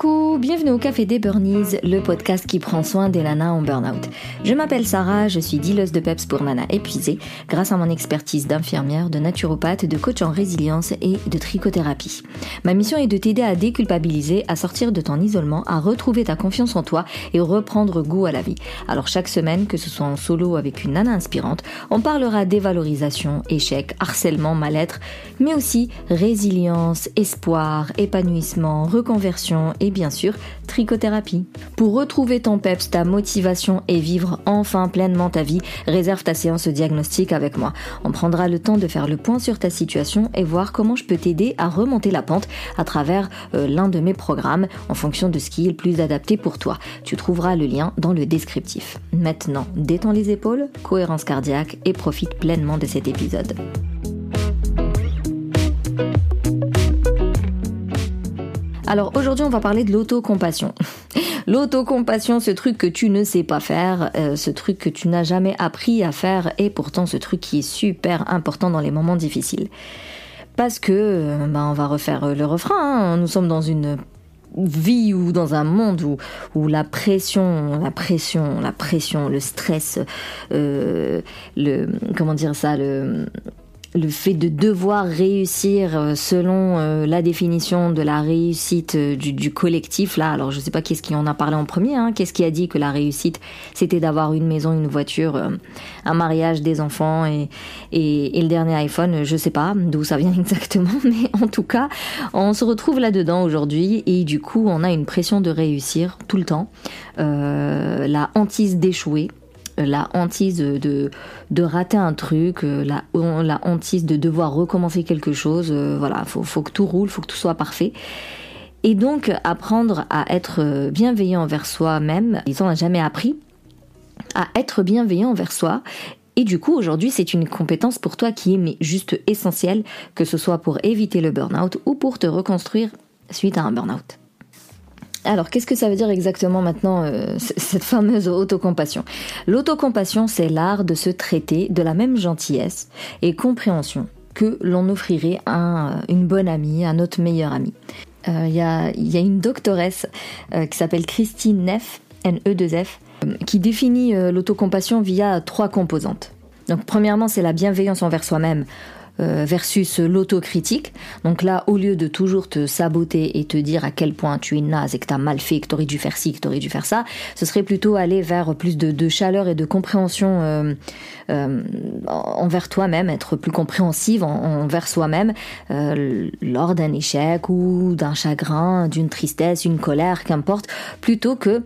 Coucou, bienvenue au Café des Burnies, le podcast qui prend soin des nanas en burn-out. Je m'appelle Sarah, je suis dealeuse de PEPS pour nanas épuisées grâce à mon expertise d'infirmière, de naturopathe, de coach en résilience et de trichothérapie. Ma mission est de t'aider à déculpabiliser, à sortir de ton isolement, à retrouver ta confiance en toi et reprendre goût à la vie. Alors chaque semaine, que ce soit en solo avec une nana inspirante, on parlera dévalorisation, échec, harcèlement, mal-être, mais aussi résilience, espoir, épanouissement, reconversion et bien sûr trichothérapie. Pour retrouver ton peps, ta motivation et vivre enfin pleinement ta vie, réserve ta séance diagnostic avec moi. On prendra le temps de faire le point sur ta situation et voir comment je peux t'aider à remonter la pente à travers euh, l'un de mes programmes en fonction de ce qui est le plus adapté pour toi. Tu trouveras le lien dans le descriptif. Maintenant, détends les épaules, cohérence cardiaque et profite pleinement de cet épisode. Alors aujourd'hui, on va parler de l'autocompassion. L'autocompassion, ce truc que tu ne sais pas faire, euh, ce truc que tu n'as jamais appris à faire, et pourtant ce truc qui est super important dans les moments difficiles. Parce que, euh, bah, on va refaire le refrain, hein. nous sommes dans une vie ou dans un monde où, où la pression, la pression, la pression, le stress, euh, le comment dire ça, le le fait de devoir réussir euh, selon euh, la définition de la réussite euh, du, collectif là. Alors je sais pas qu'est-ce qui en a parlé en premier hein, qu'est-ce qui a dit que la réussite c'était d'avoir une maison une voiture un mariage des enfants et, et, le dernier iPhone je sais pas d'où ça vient exactement mais en tout cas on se retrouve là dedans aujourd'hui et du coup on a une pression de réussir tout le temps la hantise d'échouer la hantise de, de rater un truc, euh, la, la hantise de devoir recommencer quelque chose. Euh, voilà, faut, faut que tout roule, faut que tout soit parfait. Et donc, apprendre à être bienveillant envers soi-même, ils n'ont jamais appris à être bienveillant envers soi. Et du coup, aujourd'hui, c'est une compétence pour toi qui est juste essentielle, que ce soit pour éviter le burn-out ou pour te reconstruire suite à un burn-out. Alors, qu'est-ce que ça veut dire exactement maintenant, euh, cette fameuse autocompassion? L'autocompassion, c'est l'art de se traiter de la même gentillesse et compréhension que l'on offrirait à euh, une bonne amie, à notre meilleure amie. Euh, il y, a, une doctoresse qui s'appelle Christine Neff, N-E-2-F, qui définit l'autocompassion via trois composantes. Donc, premièrement, c'est la bienveillance envers soi-même euh, versus l'autocritique. Donc là, au lieu de toujours te saboter et te dire à quel point tu es naze et que tu as mal fait, que tu aurais dû faire ci, que tu aurais dû faire ça, ce serait plutôt aller vers plus de, chaleur et de compréhension euh, euh, envers toi-même, être plus compréhensive envers soi-même lors d'un échec ou d'un chagrin, d'une tristesse, une colère, qu'importe, plutôt que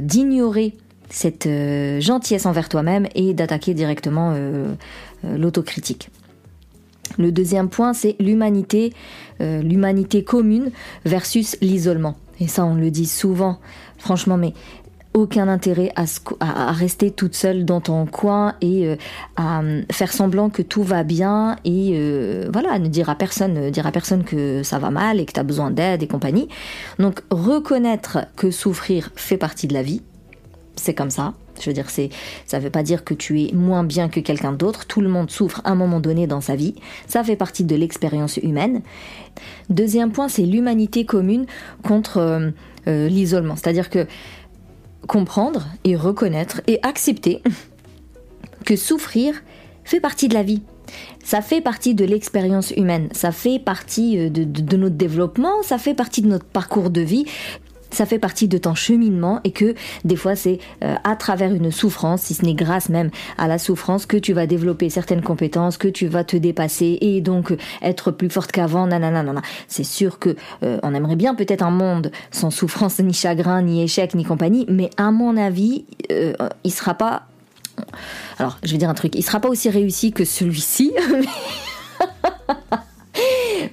d'ignorer cette gentillesse envers toi-même et d'attaquer directement l'autocritique. Le deuxième point, c'est l'humanité, euh, l'humanité commune versus l'isolement. Et ça, on le dit souvent, franchement, mais aucun intérêt à, rester toute seule dans ton coin et euh, à euh, faire semblant que tout va bien et voilà, ne dire à personne, dire à personne que ça va mal et que tu as besoin d'aide et compagnie. Donc reconnaître que souffrir fait partie de la vie, c'est comme ça. Je veux dire, c'est, ça veut pas dire que tu es moins bien que quelqu'un d'autre. Tout le monde souffre à un moment donné dans sa vie. Ça fait partie de l'expérience humaine. Deuxième point, c'est l'humanité commune contre euh, euh, l'isolement. C'est-à-dire que comprendre et reconnaître et accepter que souffrir fait partie de la vie. Ça fait partie de l'expérience humaine, ça fait partie euh, de, notre développement, ça fait partie de notre parcours de vie ça fait partie de ton cheminement et que des fois c'est euh, à travers une souffrance, si ce n'est grâce même à la souffrance, que tu vas développer certaines compétences, que tu vas te dépasser et donc être plus forte qu'avant. Nanana, C'est sûr que euh, on aimerait bien peut-être un monde sans souffrance, ni chagrin, ni échec, ni compagnie, mais à mon avis, euh, il sera pas. Alors, je vais dire un truc, il sera pas aussi réussi que celui-ci.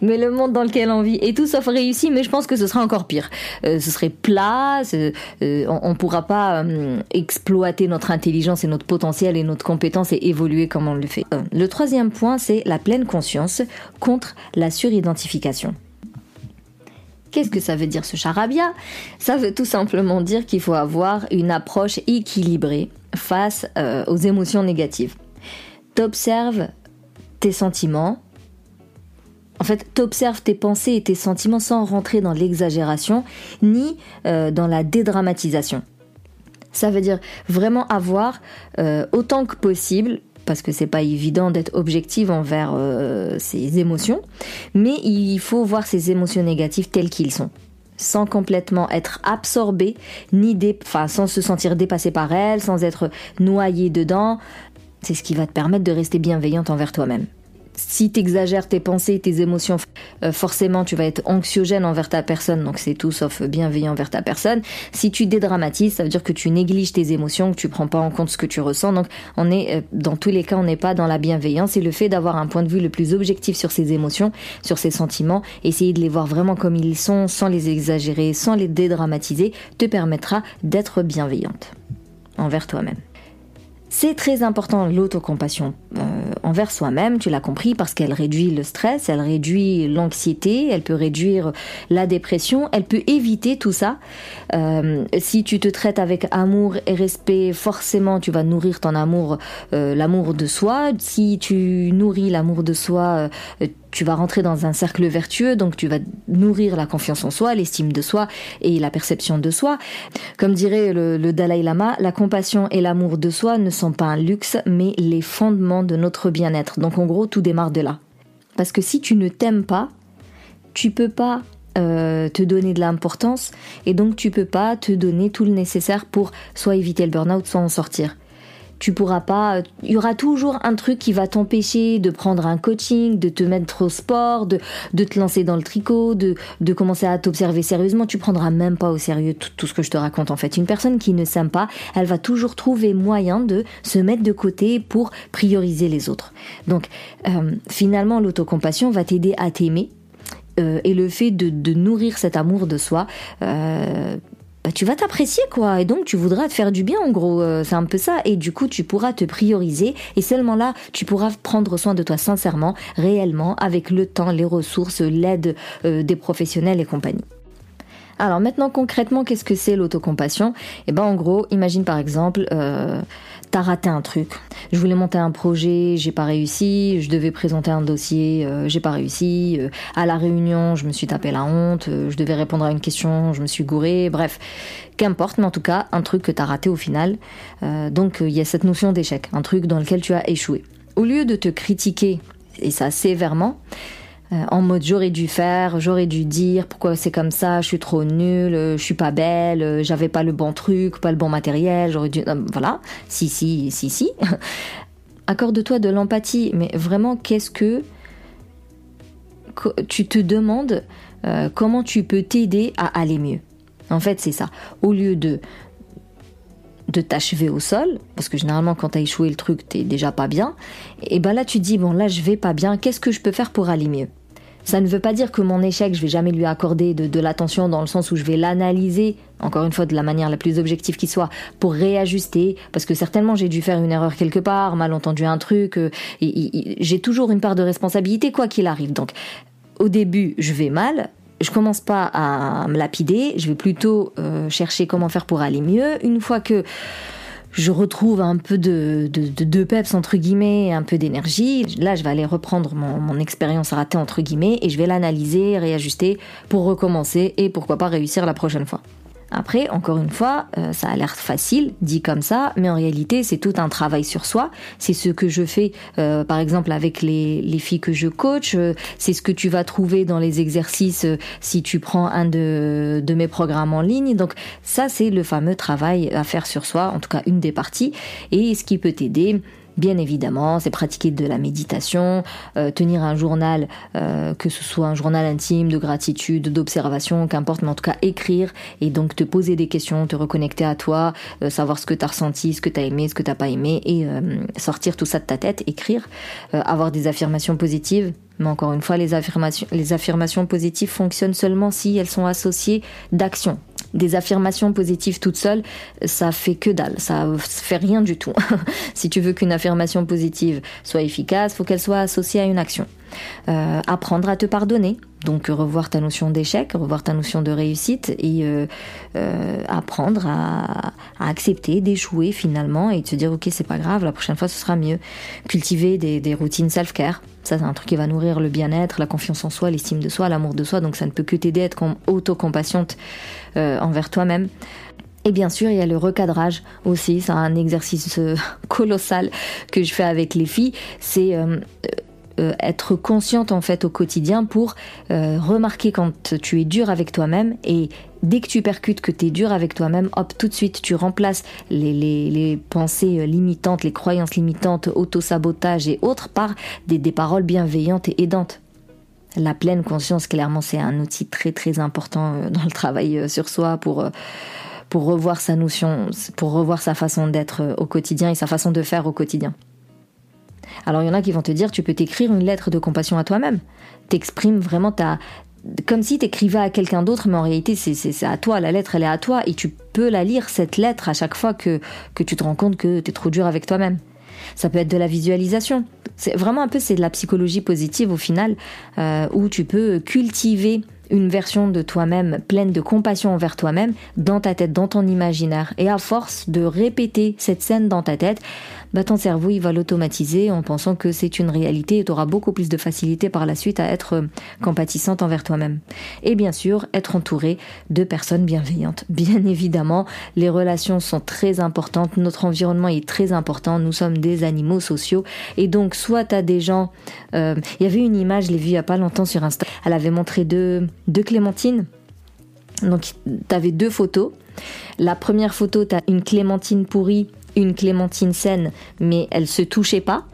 le monde dans lequel on vit est tout sauf réussi, mais je pense que ce sera encore pire. Euh, ce serait plat, euh, on, ne pourra pas euh, exploiter notre intelligence et notre potentiel et notre compétence et évoluer comme on le fait. le troisième point, c'est la pleine conscience contre la suridentification. Qu'est-ce que ça veut dire ce charabia? Ça veut tout simplement dire qu'il faut avoir une approche équilibrée face aux émotions négatives. T'observes tes sentiments, En fait, t'observes tes pensées et tes sentiments sans rentrer dans l'exagération ni euh, dans la dédramatisation. Ça veut dire vraiment avoir euh, autant que possible parce que c'est pas évident d'être objective envers euh, ses émotions, mais il faut voir ces émotions négatives telles qu'ils sont sans complètement être absorbé, ni enfin, sans se sentir dépassé par elles, sans être noyé dedans. C'est ce qui va te permettre de rester bienveillante envers toi-même si tu exagères tes pensées, tes émotions, euh, forcément tu vas être anxiogène envers ta personne, donc c'est tout sauf bienveillant envers ta personne. Si tu dédramatises, ça veut dire que tu négliges tes émotions, que tu prends pas en compte ce que tu ressens. Donc on est, euh, dans tous les cas, on n'est pas dans la bienveillance. Et le fait d'avoir un point de vue le plus objectif sur ses émotions, sur ses sentiments, essayer de les voir vraiment comme ils sont, sans les exagérer, sans les dédramatiser, te permettra d'être bienveillante envers toi-même. C'est très important l'autocompassion euh, envers soi-même, tu l'as compris, parce qu'elle réduit le stress, elle réduit l'anxiété, elle peut réduire la dépression, elle peut éviter tout ça. Euh, si tu te traites avec amour et respect, forcément tu vas nourrir ton amour, euh, l'amour de soi. Si tu nourris l'amour de soi, tu vas rentrer dans un cercle vertueux, donc tu vas nourrir la confiance en soi, l'estime de soi et la perception de soi. Comme dirait le, Dalai Lama, la compassion et l'amour de soi ne sont pas un luxe, mais les fondements de notre bien-être. Donc en gros, tout démarre de là. Parce que si tu ne t'aimes pas, tu peux pas euh, te donner de l'importance et donc tu peux pas te donner tout le nécessaire pour soit éviter le burn-out, soit en sortir tu pourras pas. Il y aura toujours un truc qui va t'empêcher de prendre un coaching, de te mettre au sport, de, de te lancer dans le tricot, de, de commencer à t'observer sérieusement. Tu prendras même pas au sérieux tout, ce que je te raconte en fait. Une personne qui ne s'aime pas, elle va toujours trouver moyen de se mettre de côté pour prioriser les autres. Donc euh, finalement, l'autocompassion va t'aider à t'aimer. Euh, et le fait de, de, nourrir cet amour de soi euh, bah, tu vas t'apprécier quoi. Et donc tu voudras te faire du bien en gros. Euh, c'est un peu ça. Et du coup tu pourras te prioriser. Et seulement là tu pourras prendre soin de toi sincèrement réellement avec le temps les ressources l'aide euh, des professionnels et compagnie. Alors maintenant concrètement qu'est-ce que c'est l'autocompassion? Eh ben en gros imagine par exemple euh, t'as raté un truc. Je voulais monter un projet, j'ai pas réussi. Je devais présenter un dossier, euh, j'ai pas réussi. Euh, à la réunion, je me suis tapé la honte. Euh, je devais répondre à une question, je me suis gouré. Bref, qu'importe, mais en tout cas, un truc que t'as raté au final. donc il y a cette notion d'échec, un truc dans lequel tu as échoué. Au lieu de te critiquer, et ça sévèrement, euh, en mode j'aurais dû faire, j'aurais dû dire pourquoi c'est comme ça, je suis trop nulle, euh, je suis pas belle, euh, j'avais pas le bon truc, pas le bon matériel, j'aurais dû voilà, si si si si. Accorde-toi de l'empathie, mais vraiment qu'est-ce que tu te demandes comment tu peux t'aider à aller mieux? En fait, c'est ça. Au lieu de de t'achever au sol, parce que généralement quand t'as échoué le truc, t'es déjà pas bien, et ben là tu dis bon là je vais pas bien, qu'est-ce que je peux faire pour aller mieux? Ça ne veut pas dire que mon échec, je vais jamais lui accorder de, l'attention dans le sens où je vais l'analyser, encore une fois de la manière la plus objective qui soit, pour réajuster, parce que certainement j'ai dû faire une erreur quelque part, mal entendu un truc, euh, j'ai toujours une part de responsabilité quoi qu'il arrive. Donc au début, je vais mal, je commence pas à me lapider, je vais plutôt euh, chercher comment faire pour aller mieux. Une fois que je retrouve un peu de, de, peps entre guillemets, un peu d'énergie. Là, je vais aller reprendre mon expérience ratée entre guillemets et je vais l'analyser, réajuster pour recommencer et pourquoi pas réussir la prochaine fois. Après, encore une fois, euh, ça a l'air facile, dit comme ça, mais en réalité, c'est tout un travail sur soi. C'est ce que je fais, euh, par exemple, avec les, les, filles que je coach. Euh, c'est ce que tu vas trouver dans les exercices si tu prends un de, de mes programmes en ligne. Donc ça, c'est le fameux travail à faire sur soi, en tout cas une des parties, et ce qui peut t'aider Bien évidemment, c'est pratiquer de la méditation, euh, tenir un journal, euh, que ce soit un journal intime, de gratitude, d'observation, qu'importe, mais en tout cas écrire et donc te poser des questions, te reconnecter à toi, euh, savoir ce que tu as ressenti, ce que tu as aimé, ce que tu pas aimé et sortir tout ça de ta tête, écrire, avoir des affirmations positives. Encore une fois, les affirmations, les affirmations positives fonctionnent seulement si elles sont associées d'actions des affirmations positives toutes seules, ça fait que dalle, ça fait rien du tout. si tu veux qu'une affirmation positive soit efficace, faut qu'elle soit associée à une action. Apprendre à te pardonner, donc revoir ta notion d'échec, revoir ta notion de réussite et apprendre à, accepter d'échouer finalement et de se dire ok c'est pas grave, la prochaine fois ce sera mieux. Cultiver des, routines self-care, ça, c'est un truc qui va nourrir le bien-être, la confiance en soi, l'estime de soi, l'amour de soi. Donc, ça ne peut que t'aider à être autocompatiente euh, envers toi-même. Et bien sûr, il y a le recadrage aussi. C'est un exercice euh, colossal que je fais avec les filles. C'est euh, être consciente en fait au quotidien pour remarquer quand tu es dur avec toi-même et dès que tu percutes que tu es dur avec toi-même, hop, tout de suite, tu remplaces les, les, pensées limitantes, les croyances limitantes, auto-sabotage et autres par des, des paroles bienveillantes et aidantes. La pleine conscience, clairement, c'est un outil très très important euh, dans le travail euh, sur soi pour, euh, pour revoir sa notion, pour revoir sa façon d'être au quotidien et sa façon de faire au quotidien. Alors il y en a qui vont te dire, tu peux t'écrire une lettre de compassion à toi-même. T'exprimes vraiment ta, comme si tu écrivais à quelqu'un d'autre, mais en réalité c'est à toi, la lettre elle est à toi, et tu peux la lire, cette lettre, à chaque fois que, que tu te rends compte que tu es trop dur avec toi-même. Ça peut être de la visualisation. C'est vraiment un peu c'est de la psychologie positive au final, euh, où tu peux cultiver une version de toi-même pleine de compassion envers toi-même dans ta tête, dans ton imaginaire. Et à force de répéter cette scène dans ta tête, bah, ton cerveau il va l'automatiser en pensant que c'est une réalité et tu auras beaucoup plus de facilité par la suite à être euh, compatissante envers toi-même. Et bien sûr, être entouré de personnes bienveillantes. Bien évidemment, les relations sont très importantes, notre environnement est très important, nous sommes des animaux sociaux et donc soit tu as des gens... Euh, il y avait une image, je l'ai vue il y a pas longtemps sur Insta, elle avait montré deux, deux clémentines. Donc tu avais deux photos. La première photo, tu as une clémentine pourrie une clémentine saine, mais elle se touchait pas.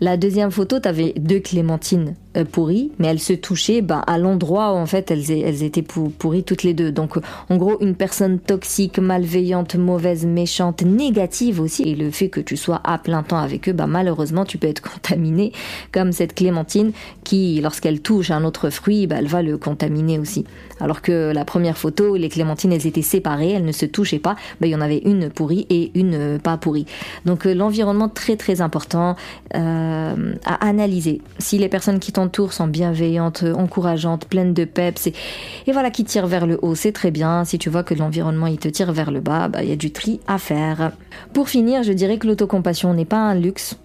La deuxième photo, tu deux clémentines pourries, mais elles se touchaient bah, à l'endroit où en fait elles, elles étaient pourries toutes les deux. Donc en gros, une personne toxique, malveillante, mauvaise, méchante, négative aussi, et le fait que tu sois à plein temps avec eux, bah, malheureusement tu peux être contaminé comme cette clémentine qui, lorsqu'elle touche un autre fruit, bah, elle va le contaminer aussi. Alors que la première photo, les clémentines, elles étaient séparées, elles ne se touchaient pas, bah, il y en avait une pourrie et une euh, pas pourrie. Donc euh, l'environnement très très important euh, à analyser. Si les personnes qui t'entourent sont bienveillantes, encourageantes, pleines de peps et, voilà qui tirent vers le haut, c'est très bien. Si tu vois que l'environnement il te tire vers le bas, bah, il y a du tri à faire. Pour finir, je dirais que l'autocompassion n'est pas un luxe,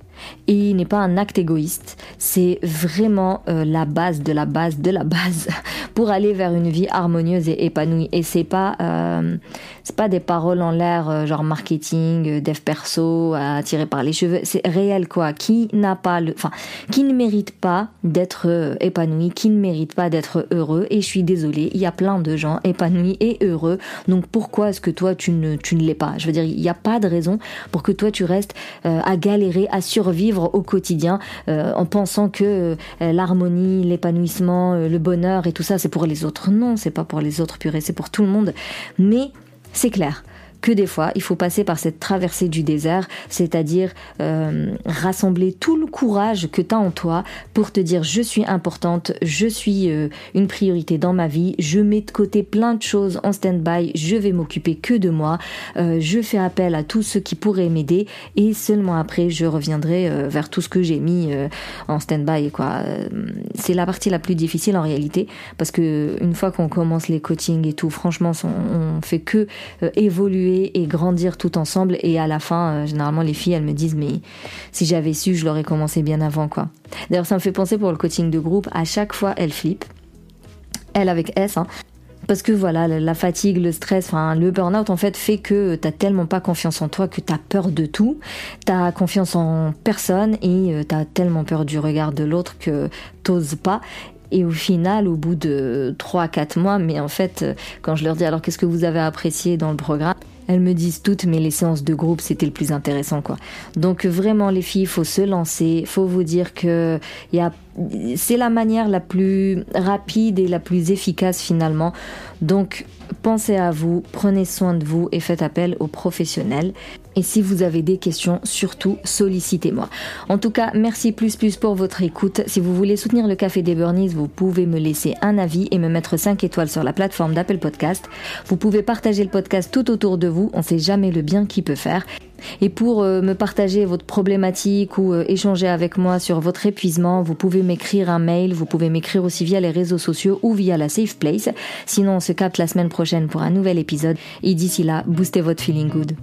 et n'est pas un acte égoïste. C'est vraiment euh, la base de la base de la base pour aller vers une vie harmonieuse et épanouie. Et c'est pas euh, c'est pas des paroles en l'air euh, genre marketing, dev perso, tirer par les cheveux. C'est réel quoi. Qui n'a pas le, enfin, qui ne mérite pas d'être épanoui, qui ne mérite pas d'être heureux. Et je suis désolée, il y a plein de gens épanouis et heureux. Donc pourquoi est-ce que toi tu ne tu ne l'es pas? Je veux dire, il n'y a pas de raison pour que toi tu restes à galérer, à survivre vivre au quotidien euh, en pensant que euh, l'harmonie, l'épanouissement, euh, le bonheur et tout ça c'est pour les autres. Non, c'est pas pour les autres purée, c'est pour tout le monde. Mais c'est clair que des fois, il faut passer par cette traversée du désert, c'est-à-dire euh, rassembler tout le courage que tu as en toi pour te dire je suis importante, je suis euh, une priorité dans ma vie, je mets de côté plein de choses en stand-by, je vais m'occuper que de moi, euh, je fais appel à tous ceux qui pourraient m'aider et seulement après je reviendrai vers tout ce que j'ai mis en stand-by c'est la partie la plus difficile en réalité parce que une fois qu'on commence les coachings et tout, franchement, on, on fait que évoluer et grandir tout ensemble. Et à la fin, euh, généralement, les filles, elles me disent, mais si j'avais su, je l'aurais commencé bien avant, quoi. D'ailleurs, ça me fait penser pour le coaching de groupe, à chaque fois, elle flippe. Elle avec S, hein. Parce que voilà, la fatigue, le stress, enfin, le burn-out en fait fait que t'as tellement pas confiance en toi que t'as peur de tout, t'as confiance en personne et euh, t'as tellement peur du regard de l'autre que t'oses pas. Et au final, au bout de 3-4 mois, mais en fait, euh, quand je leur dis alors qu'est-ce que vous avez apprécié dans le programme, elles me disent toutes, mais les séances de groupe, c'était le plus intéressant, quoi. Donc vraiment, les filles, il faut se lancer, faut vous dire que y a, c'est la manière la plus rapide et la plus efficace finalement. Donc pensez à vous, prenez soin de vous et faites appel aux professionnels. Et si vous avez des questions, surtout sollicitez-moi. En tout cas, merci plus plus pour votre écoute. Si vous voulez soutenir le Café des Burnies, vous pouvez me laisser un avis et me mettre 5 étoiles sur la plateforme d'Apple Podcast. Vous pouvez partager le podcast tout autour de vous, on sait jamais le bien qu'il peut faire. Et pour euh, me partager votre problématique ou euh, échanger avec moi sur votre épuisement, vous pouvez m'écrire un mail, vous pouvez m'écrire aussi via les réseaux sociaux ou via la Safe Place. Sinon, on se capte la semaine prochaine pour un nouvel épisode. Et d'ici là, boostez votre feeling good.